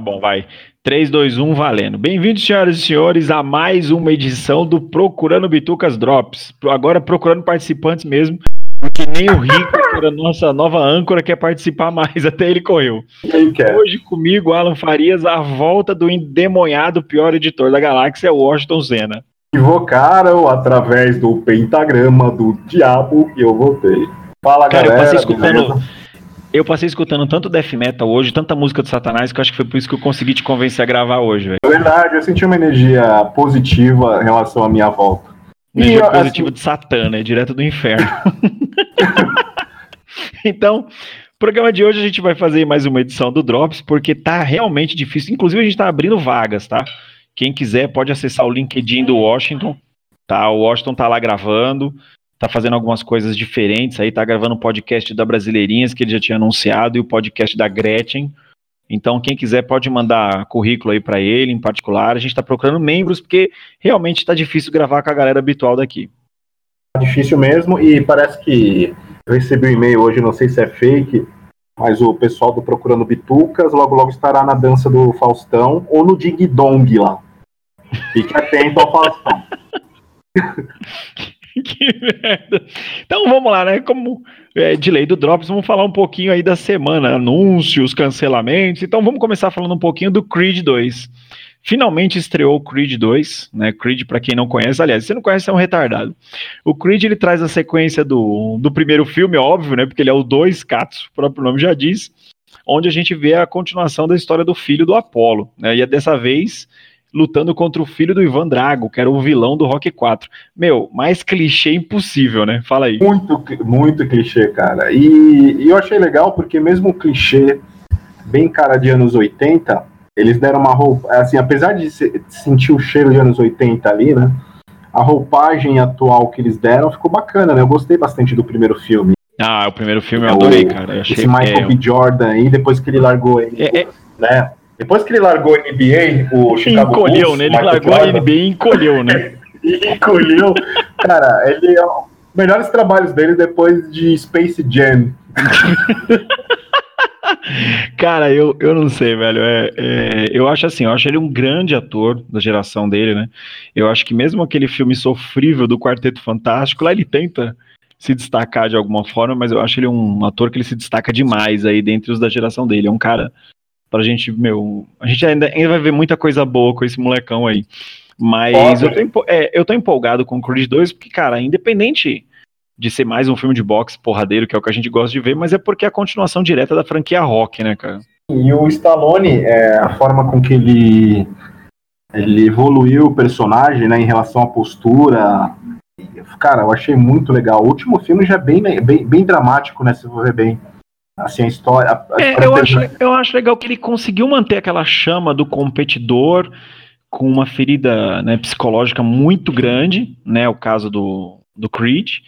Tá bom, vai. 3, 2, 1, valendo. Bem-vindos, senhoras e senhores, a mais uma edição do Procurando Bitucas Drops. Agora procurando participantes mesmo, porque nem o Rico, a nossa nova âncora, quer participar mais, até ele correu. Quem quer? Hoje comigo, Alan Farias, a volta do endemoniado pior editor da galáxia, Washington Senna. Invocaram através do pentagrama do diabo e eu voltei. Fala, Cara, eu galera. passei escutando. beleza? Eu passei escutando tanto death metal hoje, tanta música do Satanás, que eu acho que foi por isso que eu consegui te convencer a gravar hoje, velho. Verdade, eu senti uma energia positiva em relação à minha volta. Energia E, assim, positiva de Satã, né? Direto do inferno. então, programa de hoje a gente vai fazer mais uma edição do Drops, porque tá realmente difícil. Inclusive, a gente tá abrindo vagas, tá? Quem quiser pode acessar o LinkedIn do Washington, tá? O Washington tá lá gravando, tá fazendo algumas coisas diferentes aí, tá gravando o podcast da Brasileirinhas, que ele já tinha anunciado, e o podcast da Gretchen. Então, quem quiser pode mandar currículo aí para ele, em particular. A gente tá procurando membros, porque realmente tá difícil gravar com a galera habitual daqui. Tá difícil mesmo e parece que eu recebi um e-mail hoje, não sei se é fake, mas o pessoal do Procurando Bitucas logo logo estará na dança do Faustão ou no Ding Dong lá. Fique atento ao Faustão. que merda. Então vamos lá, né? Como é, de lei do Drops, vamos falar um pouquinho aí da semana, anúncios, cancelamentos. Então vamos começar falando um pouquinho do Creed 2. Finalmente estreou o Creed 2, né? Creed, para quem não conhece, aliás, se você não conhece, é um retardado. O Creed ele traz a sequência do, do primeiro filme, óbvio, né? Porque ele é o 2, Katsu, o próprio nome já diz, onde a gente vê a continuação da história do filho do Apollo, né? E é dessa vez lutando contra o filho do Ivan Drago, que era o vilão do Rock 4. Meu, mais clichê impossível, né? Fala aí. Muito, muito clichê, cara. E, e eu achei legal porque mesmo o clichê bem cara de anos 80, eles deram uma roupa, assim, apesar de se- de sentir o cheiro de anos 80 ali, né? A roupagem atual que eles deram ficou bacana, né? Eu gostei bastante do primeiro filme. Ah, o primeiro filme eu É adorei, cara. Eu achei Esse Michael é, B. Jordan aí, depois que ele largou ele, é, é, né? Depois que ele largou a NBA, o Chicago encolheu, Bulls, né? Ele Michael largou a NBA e encolheu, né? encolheu. Cara, ele é um melhores trabalhos dele depois de Space Jam. Cara, eu, eu não sei, velho. É, é, eu acho assim, eu acho ele um grande ator da geração dele, né? Eu acho que mesmo aquele filme sofrível do Quarteto Fantástico, lá ele tenta se destacar de alguma forma, mas eu acho ele um ator que ele se destaca demais aí dentre os da geração dele. É um cara pra gente, meu, a gente ainda, ainda vai ver muita coisa boa com esse molecão aí. Mas eu tô, é, eu tô empolgado com o Creed 2, porque, cara, independente de ser mais um filme de boxe porradeiro, que é o que a gente gosta de ver, mas é porque é a continuação direta da franquia Rock, né, cara? E o Stallone, é, a forma com que ele, ele evoluiu o personagem, né, em relação à postura, cara, eu achei muito legal. O último filme já é bem, bem, bem dramático, né, se for ver bem. Assim, a história... a- É, eu, acho, eu acho legal que ele conseguiu manter aquela chama do competidor com uma ferida né, psicológica muito grande, né? O caso do, do Creed.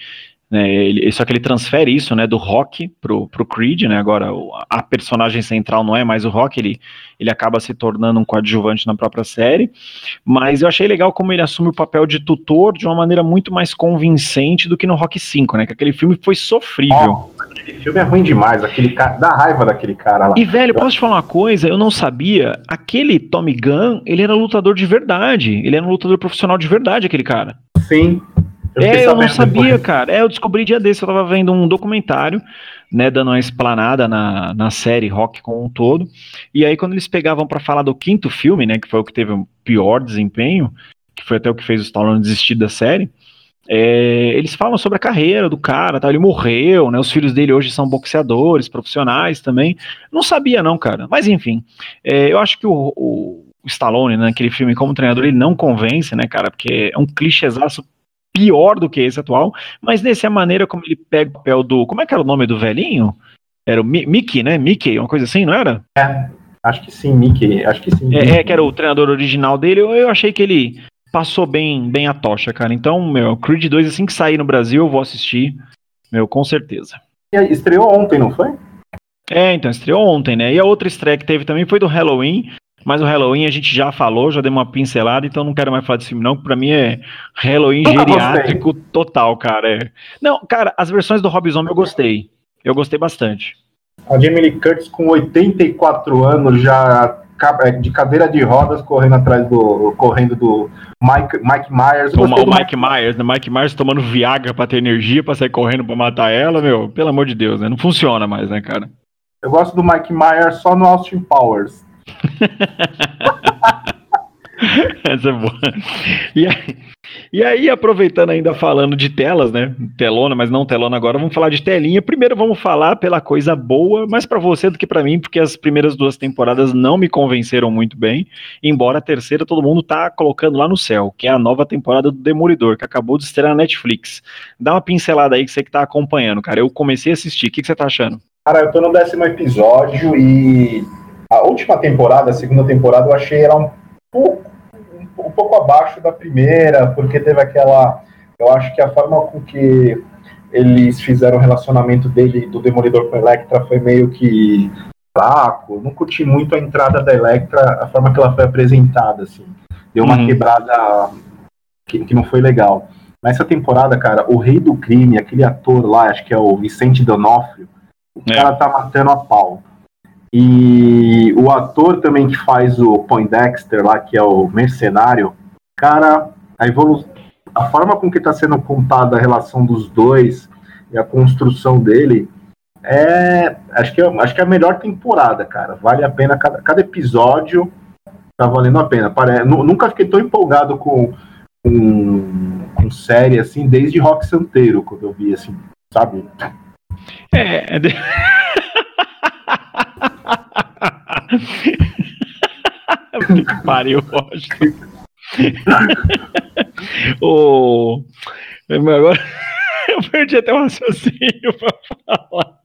Né, ele, só que ele transfere isso né, do Rock pro, pro Creed, né? Agora a personagem central não é mais o Rock, ele, ele acaba se tornando um coadjuvante na própria série. Mas eu achei legal como ele assume o papel de tutor de uma maneira muito mais convincente do que no Rock 5, né? Que aquele filme foi sofrível. Nossa, aquele filme é ruim demais, aquele cara, dá raiva daquele cara lá. E, velho, posso te falar uma coisa? Eu não sabia. Aquele Tommy Gunn, ele era lutador de verdade. Ele era um lutador profissional de verdade, aquele cara. Sim. É, eu não sabendo sabia, depois. cara. É, eu descobri dia desse. Eu tava vendo um documentário, né, dando uma explanada na, na série Rock como um todo. E aí, quando eles pegavam pra falar do quinto filme, né, que foi o que teve o pior desempenho, que foi até o que fez o Stallone desistir da série. é, eles falam sobre a carreira do cara, tá? Ele morreu, né? Os filhos dele hoje são boxeadores, profissionais também. Não sabia, não, cara. Mas enfim, é, eu acho que o, o Stallone, né, naquele filme como treinador, ele não convence, né, cara? Porque é um clichêzaço pior do que esse atual. Mas nesse é a maneira como ele pega o papel do. Como é que era o nome do velhinho? Era o Mi- Mickey, né? Mickey, uma coisa assim, não era? Acho que sim, Mickey. Acho que sim. É, é, que era o treinador original dele. Eu, eu achei que ele passou bem, bem a tocha, cara. Então, meu, Creed 2, assim que sair no Brasil, eu vou assistir. Meu, com certeza. E aí, Estreou ontem, não foi? É, então, estreou ontem, né? E a outra estreia que teve também foi do Halloween. Mas o Halloween a gente já falou, já deu uma pincelada, então não quero mais falar desse filme, não, pra mim é Halloween geriátrico total, cara. É. Não, cara, as versões do Rob Zombie eu gostei. Eu gostei bastante. A Jamie Lee Curtis, com 84 anos, já é, de cadeira de rodas correndo atrás do. correndo do Mike, Mike Myers. Toma, o Mike, Mike Myers, né? Mike Myers tomando Viagra pra ter energia pra sair correndo pra matar ela, meu. Pelo amor de Deus, né? Não funciona mais, né, cara? Eu gosto do Mike Myers só no Austin Powers. Essa é boa. E aí, e aí, aproveitando ainda falando de telas, né? Telona, mas não telona agora, vamos falar de telinha. Primeiro vamos falar pela coisa boa, mais para você do que para mim, porque as primeiras duas temporadas não me convenceram muito bem, embora a terceira todo mundo tá colocando lá no céu, que é a nova temporada do Demolidor, que acabou de estrear na Netflix. Dá uma pincelada aí que você que tá acompanhando, cara. Eu comecei a assistir. O que, que você tá achando? Cara, eu tô no décimo episódio e a última temporada, a segunda temporada, eu achei ela um pouco um pouco abaixo da primeira, porque teve aquela. Eu acho que a forma com que eles fizeram o relacionamento dele, do Demolidor com a Electra, foi meio que fraco. Não curti muito a entrada da Electra, a forma que ela foi apresentada, assim. Deu uma uhum. quebrada que, que não foi legal. Nessa temporada, cara, o rei do crime, aquele ator lá, acho que é o Vicente Donofrio, o é. cara tá matando a pau. E o ator também que faz o Poindexter lá, que é o mercenário, cara, a a forma com que está sendo contada a relação dos dois e a construção dele é, acho que é, acho que é a melhor temporada, cara. Vale a pena cada, cada episódio tá valendo a pena. Pare, nunca fiquei tão empolgado com, com, com série assim desde Rock Santeiro quando eu vi assim, sabe? É, é que pariu, lógico. o... Agora eu perdi até o raciocínio pra falar.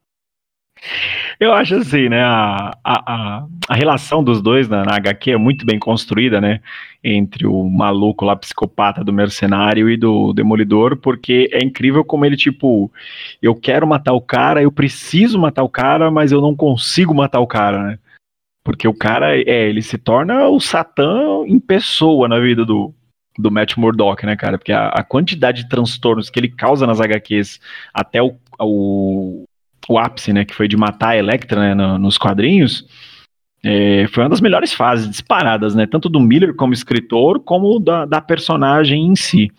Eu acho assim, né? A, a, a relação dos dois na, na, HQ é muito bem construída, né? Entre o maluco lá, psicopata do mercenário e do demolidor, porque é incrível como ele, tipo, eu quero matar o cara, eu preciso matar o cara, mas eu não consigo matar o cara, né? Porque o cara, é, ele se torna o Satã em pessoa na vida do, do Matt Murdock, né, cara? Porque a, a, quantidade de transtornos que ele causa nas HQs até o, o, o ápice, né, que foi de matar a Electra né, no, nos quadrinhos, é, foi uma das melhores fases disparadas, né? Tanto do Miller como escritor, como da, da, personagem em si.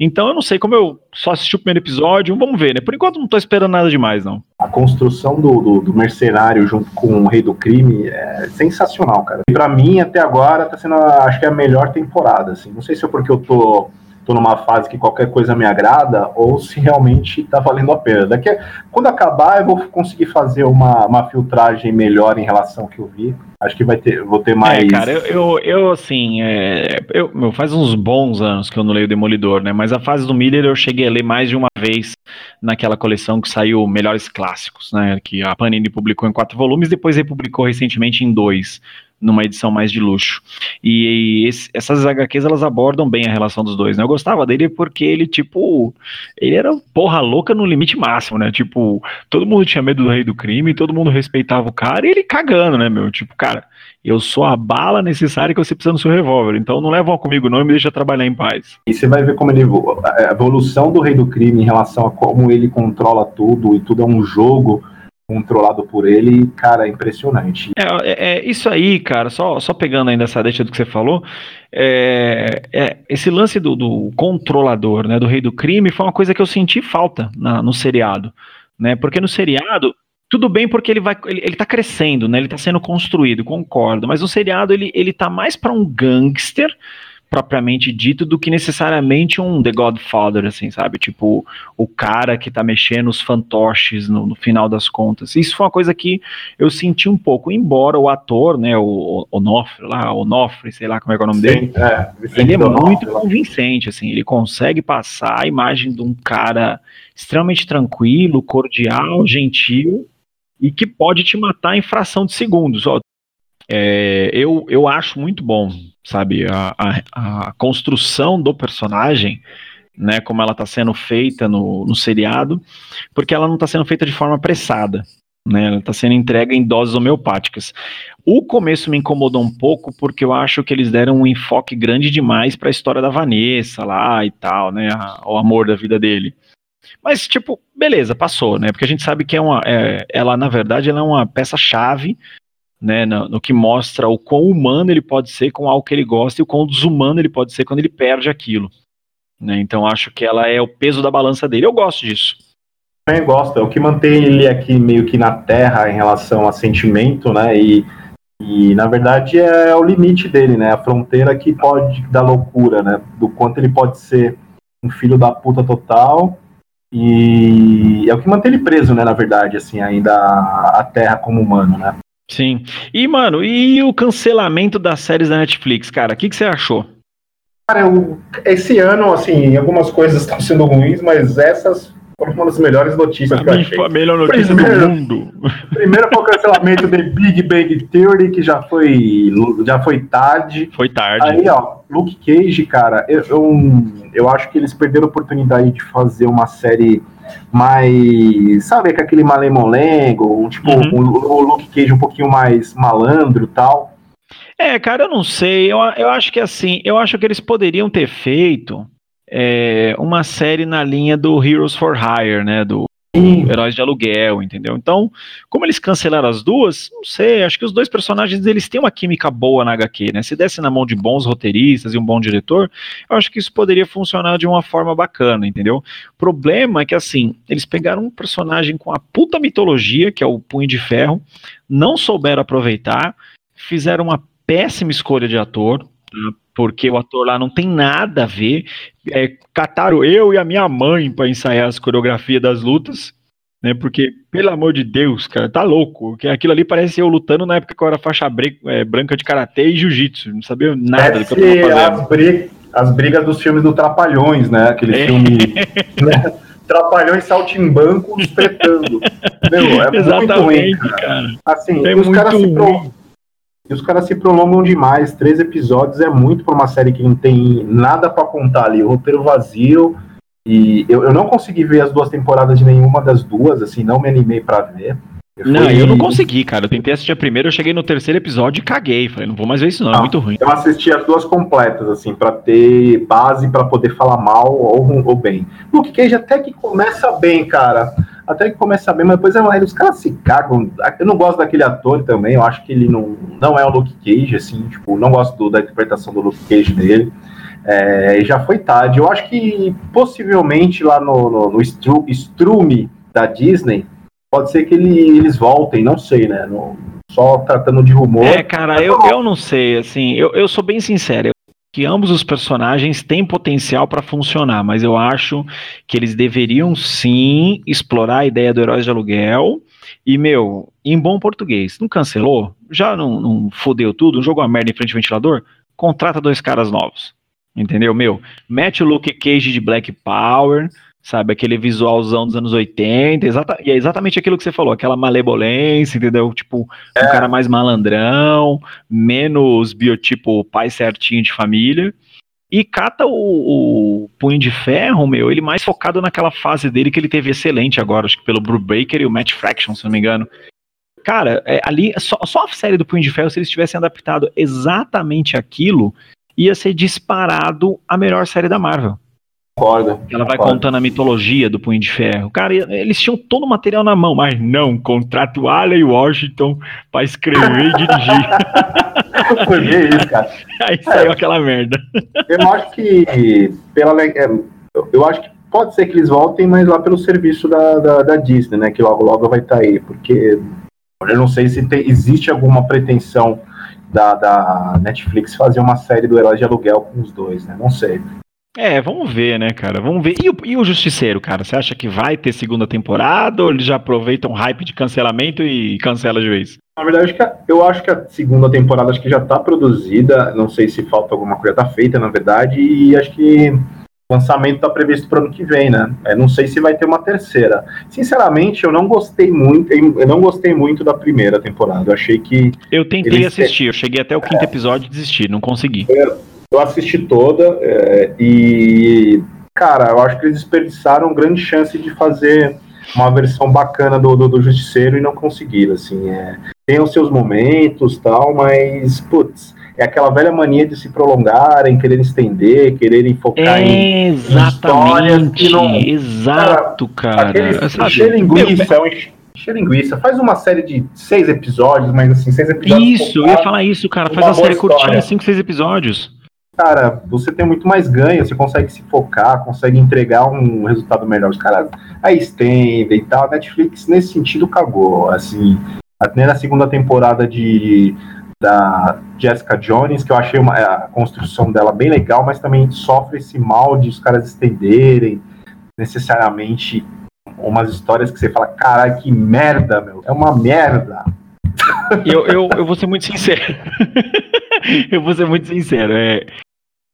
Então eu não sei como eu só assisti o primeiro episódio, vamos ver, né? Por enquanto não tô esperando nada demais, não. A construção do, do, do mercenário junto com o Rei do Crime é sensacional, cara. E pra mim, até agora, tá sendo, acho que é a melhor temporada, assim. Não sei se é porque eu tô tô numa fase que qualquer coisa me agrada ou se realmente está valendo a pena. Daqui a, quando acabar, eu vou conseguir fazer uma, uma filtragem melhor em relação ao que eu vi. Acho que vai ter, vou ter mais. É, cara, eu, eu, eu assim, é, eu, meu, faz uns bons anos que eu não leio Demolidor, né? Mas a fase do Miller eu cheguei a ler mais de uma vez naquela coleção que saiu Melhores Clássicos, né? Que a Panini publicou em quatro volumes, depois republicou recentemente em dois numa edição mais de luxo. E, esse, essas HQs elas abordam bem a relação dos dois, né? Eu gostava dele porque ele, tipo, ele era porra louca no limite máximo, né? Tipo, todo mundo tinha medo do rei do crime, todo mundo respeitava o cara e ele cagando, né, meu? Tipo, cara, eu sou a bala necessária que você precisa no seu revólver, então não leva comigo não e me deixa trabalhar em paz. E você vai ver como ele a evolução do rei do crime em relação a como ele controla tudo e tudo é um jogo controlado por ele, cara, é impressionante. É, é, é, isso aí, cara, só, só pegando ainda essa deixa do que você falou, é, é, esse lance do, do, controlador, né, do rei do crime, foi uma coisa que eu senti falta na, no seriado, né, porque no seriado, tudo bem porque ele vai, ele, ele tá crescendo, né, ele tá sendo construído, concordo, mas no seriado ele, ele tá mais para um gangster, propriamente dito do que necessariamente um The Godfather, assim, sabe? Tipo, o cara que tá mexendo os fantoches no, no, final das contas. Isso foi uma coisa que eu senti um pouco, embora o ator, né, o Onofre lá, Onofre, sei lá como é, é o nome Sim, dele, é, ele é muito convincente, assim, ele consegue passar a imagem de um cara extremamente tranquilo, cordial, gentil, e que pode te matar em fração de segundos. Ó, é, eu, eu acho muito bom, sabe, a, a, a construção do personagem, né, como ela está sendo feita no, no seriado, porque ela não está sendo feita de forma apressada. Né, ela está sendo entregue em doses homeopáticas. O começo me incomodou um pouco porque eu acho que eles deram um enfoque grande demais para a história da Vanessa lá e tal, né, a, o amor da vida dele. Mas tipo, beleza, passou, né? Porque a gente sabe que é uma, é, ela na verdade ela é uma peça chave né, no, no, que mostra o quão humano ele pode ser com algo que ele gosta e o quão desumano ele pode ser quando ele perde aquilo. Né? Então acho que ela é o peso da balança dele. Eu gosto disso. Também gosto. É o que mantém ele aqui meio que na terra em relação a sentimento, né? E, e na verdade é o limite dele, né? A fronteira que pode dar loucura, né? Do quanto ele pode ser um filho da puta total e é o que mantém ele preso, né? Na verdade, assim, ainda a Terra como humano, né? Sim. E, mano, e o cancelamento das séries da Netflix, cara? O que, que você achou? Cara, eu, esse ano, assim, algumas coisas estão sendo ruins, mas essas foram uma das melhores notícias pra que eu achei. Foi a melhor notícia primeiro, do mundo. Primeiro foi o cancelamento de Big Bang Theory, que já foi, já foi tarde. Foi tarde. Aí, ó, Luke Cage, cara, eu, eu, eu acho que eles perderam a oportunidade de fazer uma série mais, sabe, com aquele malemolêngo, um, tipo, uhum. o, o Luke Cage um pouquinho mais malandro e tal. É, cara, eu não sei. Eu, eu acho que assim, eu acho que eles poderiam ter feito é, uma série na linha do Heroes for Hire, né? Do Heróis de Aluguel, entendeu? Então, como eles cancelaram as duas, não sei, acho que os dois personagens eles têm uma química boa na HQ, né? Se desse na mão de bons roteiristas e um bom diretor, eu acho que isso poderia funcionar de uma forma bacana, entendeu? O problema é que, assim, eles pegaram um personagem com a puta mitologia, que é o Punho de Ferro, não souberam aproveitar, fizeram uma péssima escolha de ator, tá? Porque o ator lá não tem nada a ver. É, cataram eu e a minha mãe para ensaiar as coreografias das lutas, né? Porque, pelo amor de Deus, cara, tá louco. Que aquilo ali parece eu lutando na época que eu era faixa é, branca de karatê e jiu-jitsu. Não sabia nada do que eu tava fazendo. As, brigas, as brigas dos filmes do Trapalhões, né? Aquele é. filme. Né? Trapalhões saltimbancos tretando. Meu, é Exatamente, muito ruim, cara. cara. Assim, é os caras se, pro, e os caras se prolongam demais. Três episódios é muito para uma série que não tem nada para contar ali. O roteiro vazio. E eu, eu não consegui ver as duas temporadas de nenhuma das duas, assim, não me animei para ver. Eu não, fui... eu não consegui, cara. Eu tentei assistir a primeira, eu cheguei no terceiro episódio e caguei. Falei, não vou mais ver isso, não, é não é muito ruim. Eu assisti as duas completas, assim, para ter base para poder falar mal ou, ou bem. Luke Cage até que começa bem, cara até que começa bem, mas depois é, os caras se cagam. Eu não gosto daquele ator também, eu acho que ele não, não é o Luke Cage, assim, tipo, não gosto do, da interpretação do Luke Cage dele. É, já foi tarde. Eu acho que possivelmente lá no, no, no stru, Strume da Disney, pode ser que ele, eles voltem, não sei, né? No, só tratando de rumor. É, cara, eu, eu não sei, assim, eu, eu sou bem sincero que ambos os personagens têm potencial para funcionar, mas eu acho que eles deveriam sim explorar a ideia do Heróis de Aluguel. E, meu, em bom português, não cancelou? Já não, não fodeu tudo? Não jogou a merda em frente ao ventilador? Contrata dois caras novos. Entendeu? Meu, mete o Luke Cage de Black Power, sabe? Aquele visualzão dos anos 80, exata, e é exatamente aquilo que você falou, aquela malebolência, entendeu? Tipo, é. um cara mais malandrão, menos biotipo pai certinho de família. E cata o, o, Punho de Ferro, meu, ele mais focado naquela fase dele que ele teve excelente agora, acho que pelo Brubaker e o Matt Fraction, se não me engano. Cara, é, ali, só, só a série do Punho de Ferro, se eles tivessem adaptado exatamente aquilo, ia ser disparado a melhor série da Marvel. Concordo. Ela vai contando a mitologia do Punho de Ferro. Cara, eles tinham todo o material na mão, mas não, contrato o Allen Washington para escrever e dirigir. Foi bem isso, cara. Aí é, saiu aquela merda. Eu acho que pela é, eu acho que pode ser que eles voltem, mas lá pelo serviço da, da, da Disney, né? Que logo logo vai estar tá aí, porque eu não sei se tem, existe alguma pretensão da, da Netflix fazer uma série do Herói de Aluguel com os dois, né? Não sei. É, vamos ver, né, cara? Vamos ver. E o, e o Justiceiro, cara? Você acha que vai ter segunda temporada ou eles já aproveitam o hype de cancelamento e cancela de vez? Na verdade, eu acho que a segunda temporada acho que já tá produzida. Não sei se falta alguma coisa, tá feita, na verdade. E acho que o lançamento tá previsto para ano que vem, né? Eu não sei se vai ter uma terceira. Sinceramente, eu não gostei muito. Eu não gostei muito da primeira temporada. Eu achei que. Eu tentei assistir, eu cheguei até o quinto é. episódio e desisti, não consegui. Eu eu assisti toda é, e, cara, eu acho que eles desperdiçaram grande chance de fazer uma versão bacana do, do, do Justiceiro e não conseguiram, assim, é, tem os seus momentos tal, mas, putz, é aquela velha mania de se prolongarem, querer estender, quererem focar em, histórias que não... Exato, cara. Aquele encher linguiça, é um encher linguiça. Faz uma série de seis episódios, mas assim, seis episódios. Isso, eu ia falar isso, cara. Faz uma, série curtinha, cinco, seis episódios. Cara, você tem muito mais ganho, você consegue se focar, consegue entregar um resultado melhor. Os caras aí estendem e tal. A Netflix, nesse sentido, cagou. Assim, até na segunda temporada de da Jessica Jones, que eu achei uma, a construção dela bem legal, mas também sofre esse mal de os caras estenderem necessariamente umas histórias que você fala, caralho, que merda, meu. É uma merda. Eu, eu, eu vou ser muito sincero. eu vou ser muito sincero. É,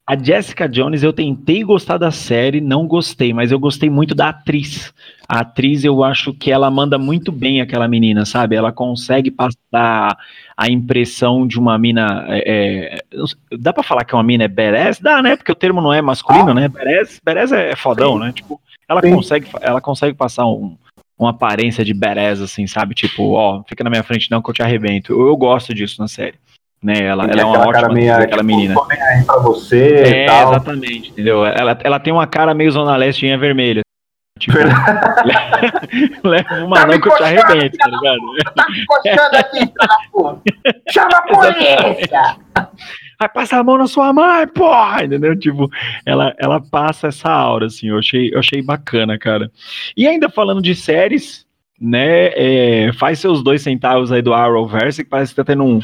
a Jessica Jones, eu tentei gostar da série, não gostei, mas eu gostei muito da atriz. A atriz, eu acho que ela manda muito bem aquela menina, sabe? Ela consegue passar a impressão de uma mina. É, é dá para falar que uma mina é badass? Dá, né? Porque o termo não é masculino, ah. né? Badass, badass é fodão, Sim. né? Tipo, ela consegue, ela consegue passar um, uma aparência de badass, assim, sabe? Tipo, ó, fica na minha frente não que eu te arrebento. Eu, eu gosto disso na série né? Ela, ela é uma ótima meia, aquela menina. Pra você é, exatamente, entendeu? Ela, ela tem uma cara meio zona leste vermelha. Tipo, leva uma tá não que eu te arrebento, tá ligado? Tá me coxando aqui, porra. Chama a polícia! Vai passar a mão na sua mãe, porra! Entendeu? Tipo, ela, ela passa essa aura, assim, eu achei, eu achei bacana, cara. E ainda falando de séries, né? É, faz seus dois centavos aí do Arrowverse, que parece que tá tendo um,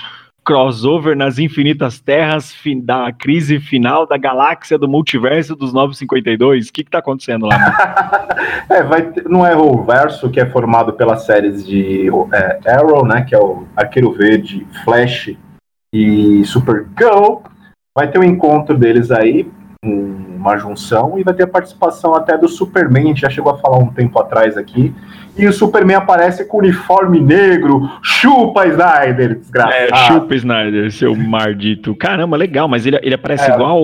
crossover nas infinitas terras da crise final da galáxia do multiverso dos 952? O que está acontecendo lá? é, vai ter, no Arrowverso, que é formado pelas séries de é, Arrow, né, que é o Arqueiro Verde, Flash e Supergirl, vai ter um encontro deles aí, uma junção, e vai ter a participação até do Superman, a gente já chegou a falar um tempo atrás aqui, e o Superman aparece com uniforme negro. Chupa, Snyder, desgraçado. É, chupa, Snyder, seu maldito. Caramba, legal, mas ele, ele aparece é. igual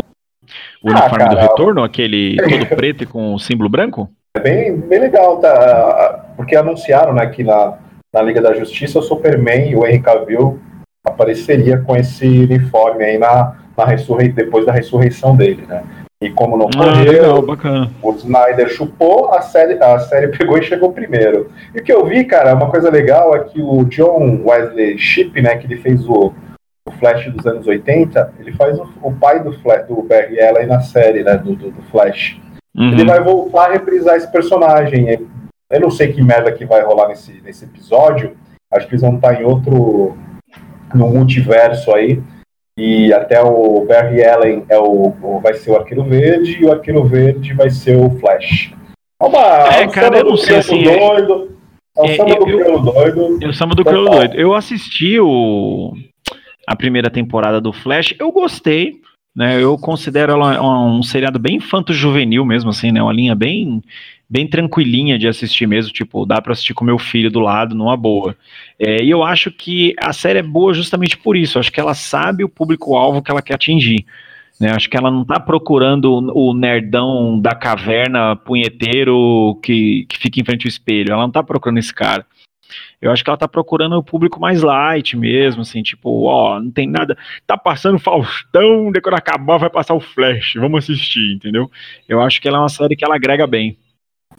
o uniforme ah, do retorno, aquele todo preto e com o símbolo branco? É bem, bem legal, tá? Porque anunciaram né, que na, na Liga da Justiça o Superman e o Henry Cavill apareceria com esse uniforme aí na, na ressurrei depois da ressurreição dele, né? E como não ah, legal, bacana. o Snyder chupou, a série, a série pegou e chegou primeiro. E o que eu vi, cara, uma coisa legal é que o John Wesley Shipp, né, que ele fez o, o Flash dos anos 80, ele faz o, o pai do, Flash, do Barry Allen na série, né, do, do, do Flash. Uhum. Ele vai voltar a reprisar esse personagem. Eu não sei que merda que vai rolar nesse, nesse episódio. Acho que eles vão estar em outro. no multiverso aí e até o Barry Allen é o, o, vai ser o Arqueiro Verde e o Arqueiro Verde vai ser o Flash. É, uma, é, é cara, eu não sei assim. Doido, é o é, samba do crioulo doido. É o samba do crioulo doido. Eu assisti o, a primeira temporada do Flash, eu gostei. Né, eu considero ela um, um seriado bem infanto-juvenil mesmo, assim, né? Uma linha bem bem tranquilinha de assistir mesmo, tipo, dá para assistir com meu filho do lado, numa boa. É, e eu acho que a série é boa justamente por isso, acho que ela sabe o público-alvo que ela quer atingir. Né, acho que ela não está procurando o nerdão da caverna punheteiro que, que fica em frente ao espelho, ela não está procurando esse cara. Eu acho que ela tá procurando o público mais light mesmo, assim, tipo, ó, não tem nada. Tá passando Faustão, de quando acabar vai passar o Flash, vamos assistir, entendeu? Eu acho que ela é uma série que ela agrega bem.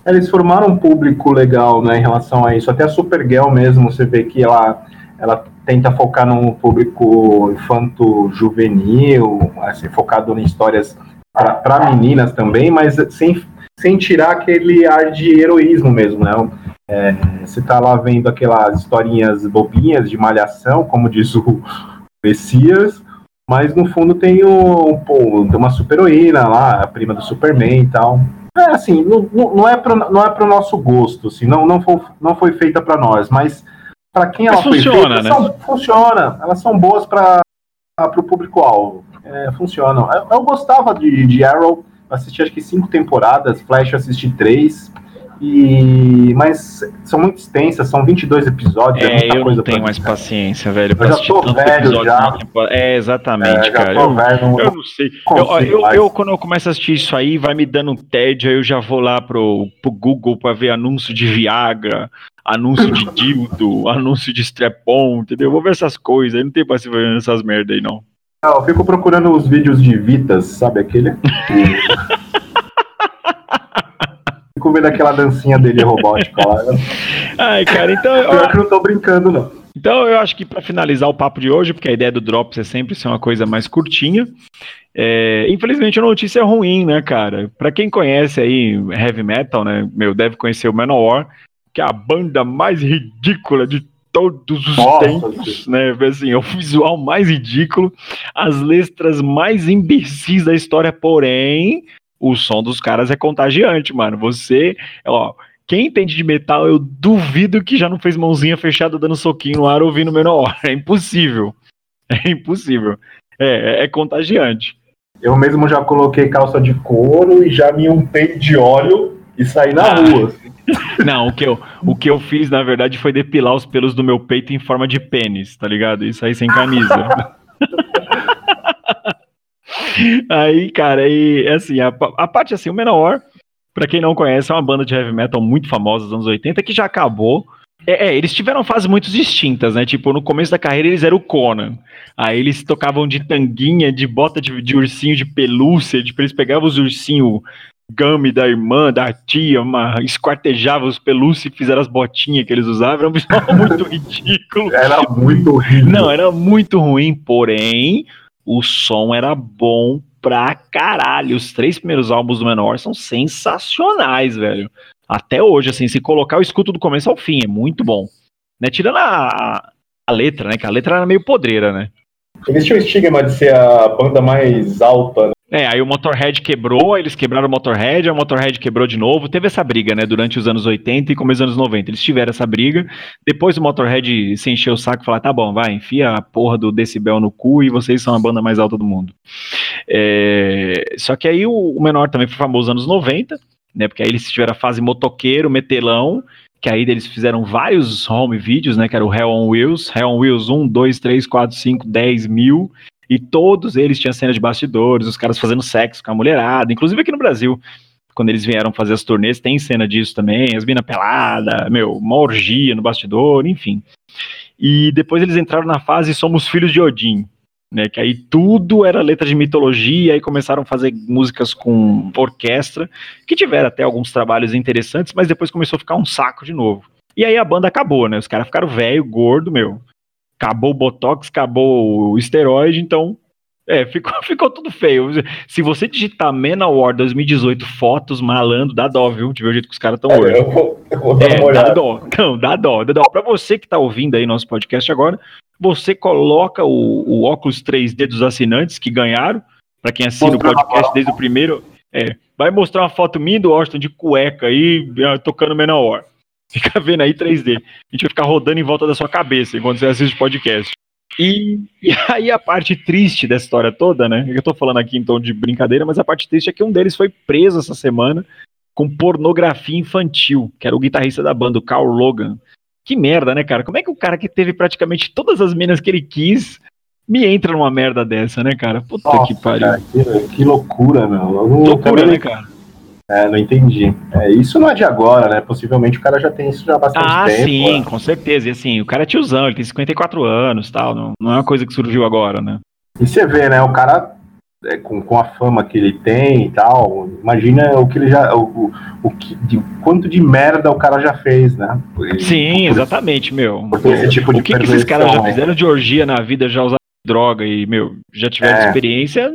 Eles formaram um público legal, né, em relação a isso. Até a Supergirl mesmo, você vê que ela, ela tenta focar num público infanto-juvenil, assim, focado em histórias para meninas também, mas sem, sem tirar aquele ar de heroísmo mesmo, né? É, você tá lá vendo aquelas historinhas bobinhas de malhação, como diz o Messias, mas no fundo tem, um, tem uma super heroína lá, a prima do Superman e tal. É assim, não, não é para não é pro nosso gosto, assim, não, não, foi, não foi feita para nós, mas para quem ela mas foi funciona, feita, né? são, funciona. Elas são boas para o público-alvo. É, funcionam. Eu, eu, gostava de, de Arrow, assisti acho que cinco temporadas, Flash assisti três. E... Mas são muito extensas, são 22 episódios. É, é eu não tenho mais paciência, velho. Eu já tô velho já. É, exatamente, é, cara. Eu, velho, não, eu, não sei. Eu, eu, eu, quando eu começo a assistir isso aí, vai me dando um tédio, aí eu já vou lá pro, pro Google pra ver anúncio de Viagra, anúncio de dildo, anúncio de strepon, entendeu? Eu vou ver essas coisas, aí não tem paciência ver essas merda aí, não. Não, eu fico procurando os vídeos de Vitas, sabe aquele? Fico vendo aquela dancinha dele robótica lá. Ai, cara, então. Eu que não tô brincando, não. Então eu acho que para finalizar o papo de hoje, porque a ideia do Drops é sempre ser uma coisa mais curtinha, é, infelizmente a notícia é ruim, né, cara? Para quem conhece aí heavy metal, né, meu, deve conhecer o Manowar, que é a banda mais ridícula de todos os Nossa, tempos, né? Assim, é o visual mais ridículo, as letras mais imbecis da história, porém, o som dos caras é contagiante, mano. Você, ó, quem entende de metal, eu duvido que já não fez mãozinha fechada dando soquinho no ar ouvindo menor. É impossível. É impossível. É, é, é contagiante. Eu mesmo já coloquei calça de couro e já me untei de óleo e saí na ah. rua. Não, o que, eu, o que eu fiz, na verdade, foi depilar os pelos do meu peito em forma de pênis, tá ligado? Isso aí sem camisa. aí, cara, aí, assim, a, a parte assim, o Menor para quem não conhece, é uma banda de heavy metal muito famosa dos anos 80 que já acabou. É, é, eles tiveram fases muito distintas, né? Tipo, no começo da carreira eles eram o Conan. Aí eles tocavam de tanguinha, de bota de, de ursinho de pelúcia, tipo, eles pegavam os ursinhos Gummy da irmã, da tia, uma, esquartejavam os pelúcios e fizeram as botinhas que eles usavam. Era um visual muito ridículo. Era muito ruim. Não, era muito ruim, porém, o som era bom pra caralho. Os três primeiros álbuns do Menor são sensacionais, velho. Até hoje, assim, se colocar, eu escuto do começo ao fim, é muito bom. Né? Tirando a, a letra, né? Que a letra era meio podreira, né? Eles o estigma de ser a banda mais alta, né? É, aí o Motorhead quebrou, eles quebraram o Motorhead, o Motorhead quebrou de novo. Teve essa briga, né, durante os anos 80 e começo dos anos 90. Eles tiveram essa briga. Depois o Motorhead se encheu o saco e falou: tá bom, vai, enfia a porra do decibel no cu e vocês são a banda mais alta do mundo. É... Só que aí o, o Menor também foi famoso nos anos 90, né, porque aí eles tiveram a fase motoqueiro, metelão, que aí eles fizeram vários home videos, né, que era o Hell on Wheels, Hell on Wheels 1, 2, 3, 4, 5, 10 mil e todos eles tinham cena de bastidores, os caras fazendo sexo com a mulherada, inclusive aqui no Brasil. Quando eles vieram fazer as turnês, tem cena disso também, as minas pelada, meu, uma orgia no bastidor, enfim. E depois eles entraram na fase Somos Filhos de Odin, né, que aí tudo era letra de mitologia, e começaram a fazer músicas com orquestra, que tiveram até alguns trabalhos interessantes, mas depois começou a ficar um saco de novo. E aí a banda acabou, né? Os caras ficaram velho, gordo, meu acabou o Botox, acabou o esteroide, então é, ficou, ficou tudo feio. Se você digitar Manowar 2018 fotos malando, dá dó, viu? De ver o jeito que os caras estão é, hoje. Eu vou, eu vou é, dá dó. Não, dá dó, dá dó. Pra você que tá ouvindo aí nosso podcast agora, você coloca o, o óculos 3D dos assinantes que ganharam, para quem assina o podcast desde o primeiro, é, vai mostrar uma foto minha do Austin de cueca aí, ah, tocando Manowar. Fica vendo aí 3D. A gente vai ficar rodando em volta da sua cabeça enquanto você assiste o podcast. E, e, aí a parte triste dessa história toda, né? Eu tô falando aqui em tom de brincadeira, mas a parte triste é que um deles foi preso essa semana com pornografia infantil, que era o guitarrista da banda, o Carl Logan. Que merda, né, cara? Como é que o cara que teve praticamente todas as minas que ele quis me entra numa merda dessa, né, cara? Puta Nossa, que pariu. Cara, que, que, loucura, meu. loucura, né, cara? É, não entendi. É, isso não é de agora, né? Possivelmente o cara já tem isso já há bastante ah, tempo. Ah, sim, com certeza. E assim, o cara é tiozão, ele tem 54 anos tal. Não, não é uma coisa que surgiu agora, né? E você vê, né? O cara, é, com, com a fama que ele tem e tal, imagina o que ele já. O, o, o que, de, quanto de merda o cara já fez, né? sim, exatamente, meu. Esse tipo de o que, que esses caras já fizeram de orgia na vida, já usaram droga e, meu, já tiveram é. experiência.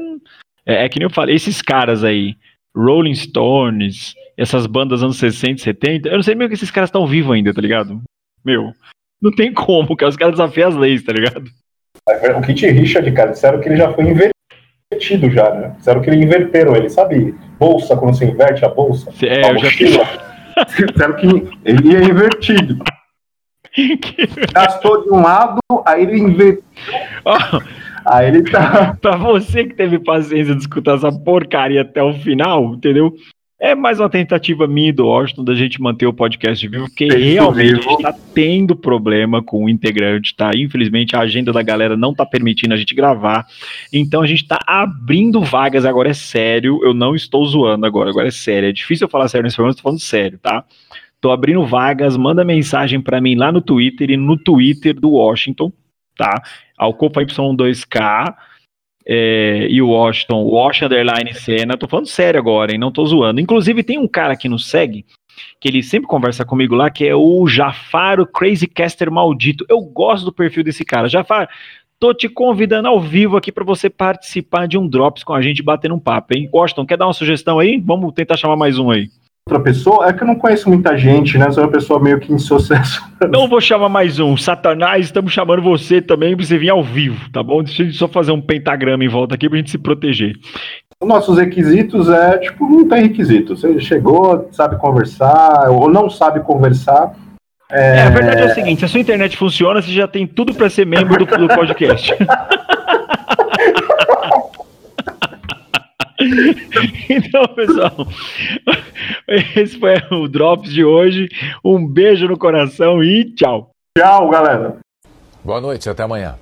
É, é que nem eu falei, esses caras aí Rolling Stones, essas bandas anos 60 70, eu não sei mesmo que esses caras estão vivos ainda, tá ligado? Meu, não tem como, cara, os caras desafiam as leis, tá ligado? O Kit Richard, cara, disseram que ele já foi invertido já, né? Disseram que ele inverteram ele, sabe? Bolsa, quando você inverte a bolsa. É, a eu mochila. já Disseram que ele ia invertido. Gastou de um lado, aí ele inverteu. Oh, Aí ele tá. pra você que teve paciência de escutar essa porcaria até o final, entendeu? É mais uma tentativa minha do Washington da gente manter o podcast vivo, porque realmente vivo. a gente tá tendo problema com o integrante, tá? Infelizmente a agenda da galera não tá permitindo a gente gravar. Então a gente tá abrindo vagas, agora é sério. Eu não estou zoando agora, agora é sério. É difícil eu falar sério nesse momento, eu tô falando sério, tá? Tô abrindo vagas, manda mensagem para mim lá no Twitter e no Twitter do Washington, tá? Alcopa Y2K é, e o Washington, Wash Underline Cena. Tô falando sério agora, hein? Não tô zoando. Inclusive, tem um cara que nos segue que ele sempre conversa comigo lá, que é o Jafar, o Crazy Caster maldito. Eu gosto do perfil desse cara. Jafar, tô te convidando ao vivo aqui para você participar de um Drops com a gente, batendo um papo, hein? Washington, quer dar uma sugestão aí? Vamos tentar chamar mais um aí outra pessoa, é que eu não conheço muita gente, né? Sou uma pessoa meio que em sucesso. Não vou chamar mais um. Satanás, estamos chamando você também pra você vir ao vivo, tá bom? Deixa eu só fazer um pentagrama em volta aqui pra gente se proteger. Os nossos requisitos é, tipo, não tem requisito. Você chegou, sabe conversar, ou não sabe conversar. É, é a verdade é o seguinte: se a sua internet funciona, você já tem tudo para ser membro do, do podcast. então, pessoal, esse foi o Drops de hoje. Um beijo no coração e tchau. Tchau, galera. Boa noite, até amanhã.